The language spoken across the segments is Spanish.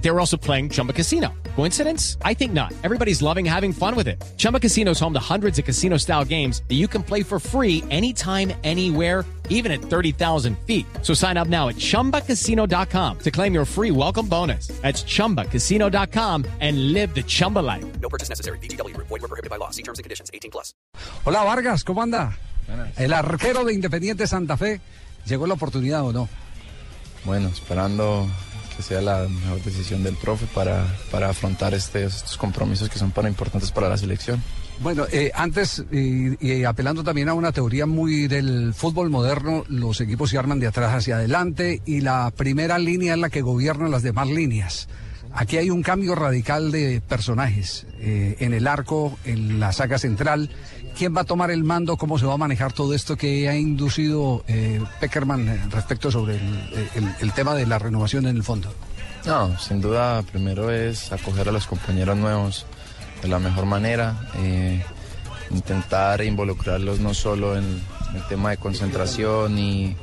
They were also playing Chumba Casino. Coincidence? I think not. Everybody's loving having fun with it. Chumba Casino is home to hundreds of casino style games that you can play for free anytime, anywhere, even at 30,000 feet. So sign up now at chumbacasino.com to claim your free welcome bonus. That's chumbacasino.com and live the Chumba life. No purchase necessary. BGW. Void were prohibited by law. See terms and conditions. 18 plus. Hola Vargas, ¿cómo anda? El arquero de Independiente Santa Fe, ¿llegó la oportunidad o no? Bueno, esperando sea la mejor decisión del profe para, para afrontar este- estos compromisos que son tan importantes para la selección. Bueno, eh, antes, y, y apelando también a una teoría muy del fútbol moderno, los equipos se arman de atrás hacia adelante y la primera línea es la que gobierna las demás líneas. Aquí hay un cambio radical de personajes eh, en el arco, en la saga central. ¿Quién va a tomar el mando? ¿Cómo se va a manejar todo esto que ha inducido eh, Peckerman eh, respecto sobre el, tema de la renovación en el fondo? No, sin duda, primero es acoger a los compañeros nuevos de la mejor manera, intentar involucrarlos no solo en el tema de concentración y,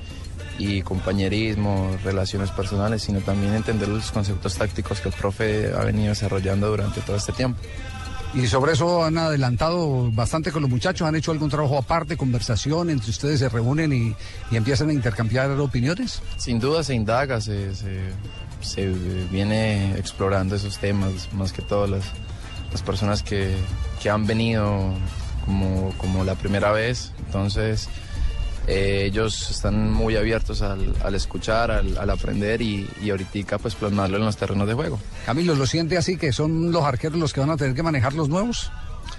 y compañerismo, relaciones personales, sino también entender los conceptos tácticos que el profe ha venido desarrollando durante todo este tiempo. Y sobre eso han adelantado bastante con los muchachos, han hecho algún trabajo aparte, conversación, entre ustedes se reúnen y, y empiezan a intercambiar opiniones. Sin duda se indaga, se, se- se viene explorando esos temas, más que todo las, las personas que, que han venido como, como la primera vez. Entonces, eh, ellos están muy abiertos al, al escuchar, al, al aprender y, y ahorita pues plasmarlo en los terrenos de juego. Camilo, ¿lo siente así que son los arqueros los que van a tener que manejar los nuevos?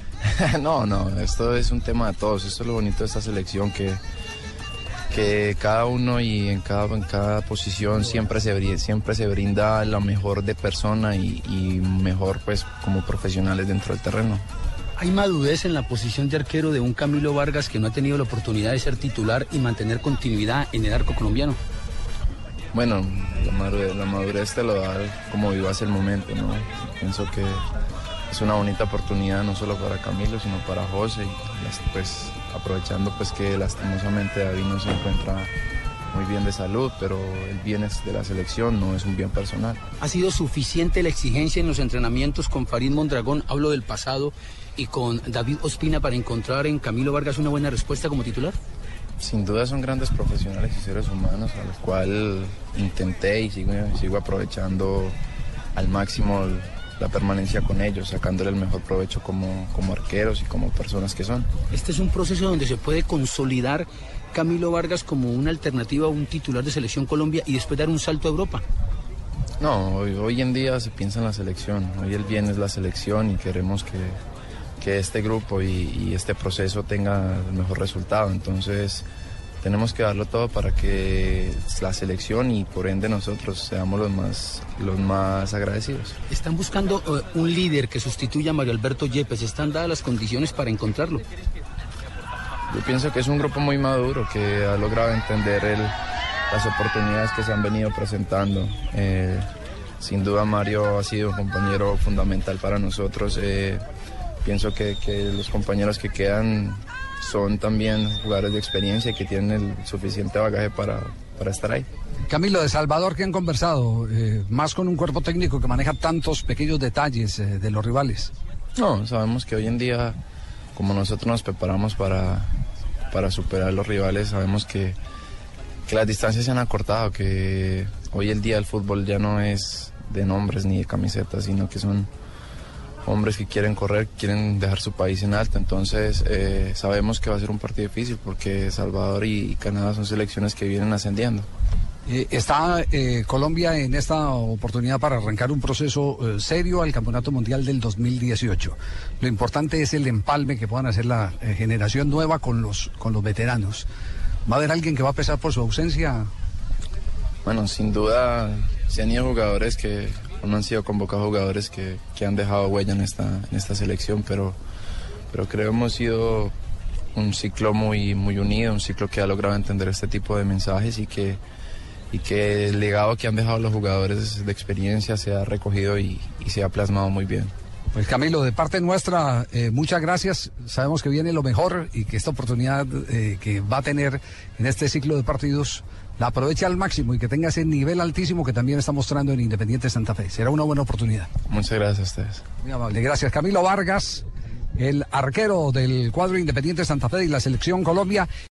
no, no, esto es un tema de todos. Esto es lo bonito de esta selección que, que cada uno y en cada, en cada posición siempre se, bri- siempre se brinda la mejor de persona y, y mejor pues como profesionales dentro del terreno. Hay madurez en la posición de arquero de un Camilo Vargas que no ha tenido la oportunidad de ser titular y mantener continuidad en el arco colombiano. Bueno, la madurez, te lo da como vivas el momento, ¿no? Pienso que es una bonita oportunidad no solo para Camilo, sino para José pues aprovechando pues que lastimosamente David no se encuentra muy bien de salud, pero el bien es de la selección, no es un bien personal. ¿Ha sido suficiente la exigencia en los entrenamientos con Farid Mondragón, hablo del pasado, y con David Ospina para encontrar en Camilo Vargas una buena respuesta como titular? Sin duda son grandes profesionales y seres humanos a los cuales intenté y sigo, sigo aprovechando al máximo el- la permanencia con ellos, sacándole el mejor provecho como, como arqueros y como personas que son. Este es un proceso donde se puede consolidar Camilo Vargas como una alternativa a un titular de Selección Colombia y después dar un salto a Europa. No, hoy, hoy en día se piensa en la selección, hoy el bien es la selección y queremos que, que este grupo y, y este proceso tenga el mejor resultado, entonces tenemos que darlo todo para que la selección y por ende nosotros seamos los más, los más agradecidos. Están buscando eh, un líder que sustituya a Mario Alberto Yepes. ¿Están dadas las condiciones para encontrarlo? Yo pienso que es un grupo muy maduro que ha logrado entender el- las oportunidades que se han venido presentando. Eh, sin duda Mario ha sido un compañero fundamental para nosotros. Eh, pienso que, que los compañeros que quedan son también jugadores de experiencia que tienen el suficiente bagaje para, para estar ahí. Camilo, de Salvador, que han conversado? Eh, más con un cuerpo técnico que maneja tantos pequeños detalles eh, de los rivales. No, sabemos que hoy en día, como nosotros nos preparamos para, para superar los rivales, sabemos que, que las distancias se han acortado, que hoy el día el fútbol ya no es de nombres ni de camisetas, sino que son hombres que quieren correr, quieren dejar su país en alto. Entonces eh, sabemos que va a ser un partido difícil porque Salvador y, y Canadá son selecciones que vienen ascendiendo. Eh, está eh, Colombia en esta oportunidad para arrancar un proceso eh, serio al Campeonato Mundial del 2018. Lo importante es el empalme que puedan hacer la eh, generación nueva con los, con los veteranos. ¿Va a haber alguien que va a pesar por su ausencia? Bueno, sin duda se han ido jugadores que no han sido convocados jugadores que, que han dejado huella en esta, en esta selección, pero, pero creo hemos sido un ciclo muy, muy unido, un ciclo que ha logrado entender este tipo de mensajes y que, y que el legado que han dejado los jugadores de experiencia se ha recogido y, y se ha plasmado muy bien. Pues Camilo, de parte nuestra, eh, muchas gracias. Sabemos que viene lo mejor y que esta oportunidad eh, que va a tener en este ciclo de partidos la aproveche al máximo y que tenga ese nivel altísimo que también está mostrando en Independiente Santa Fe. Será una buena oportunidad. Muchas gracias a ustedes. Muy amable, gracias. Camilo Vargas, el arquero del cuadro Independiente Santa Fe y la selección Colombia.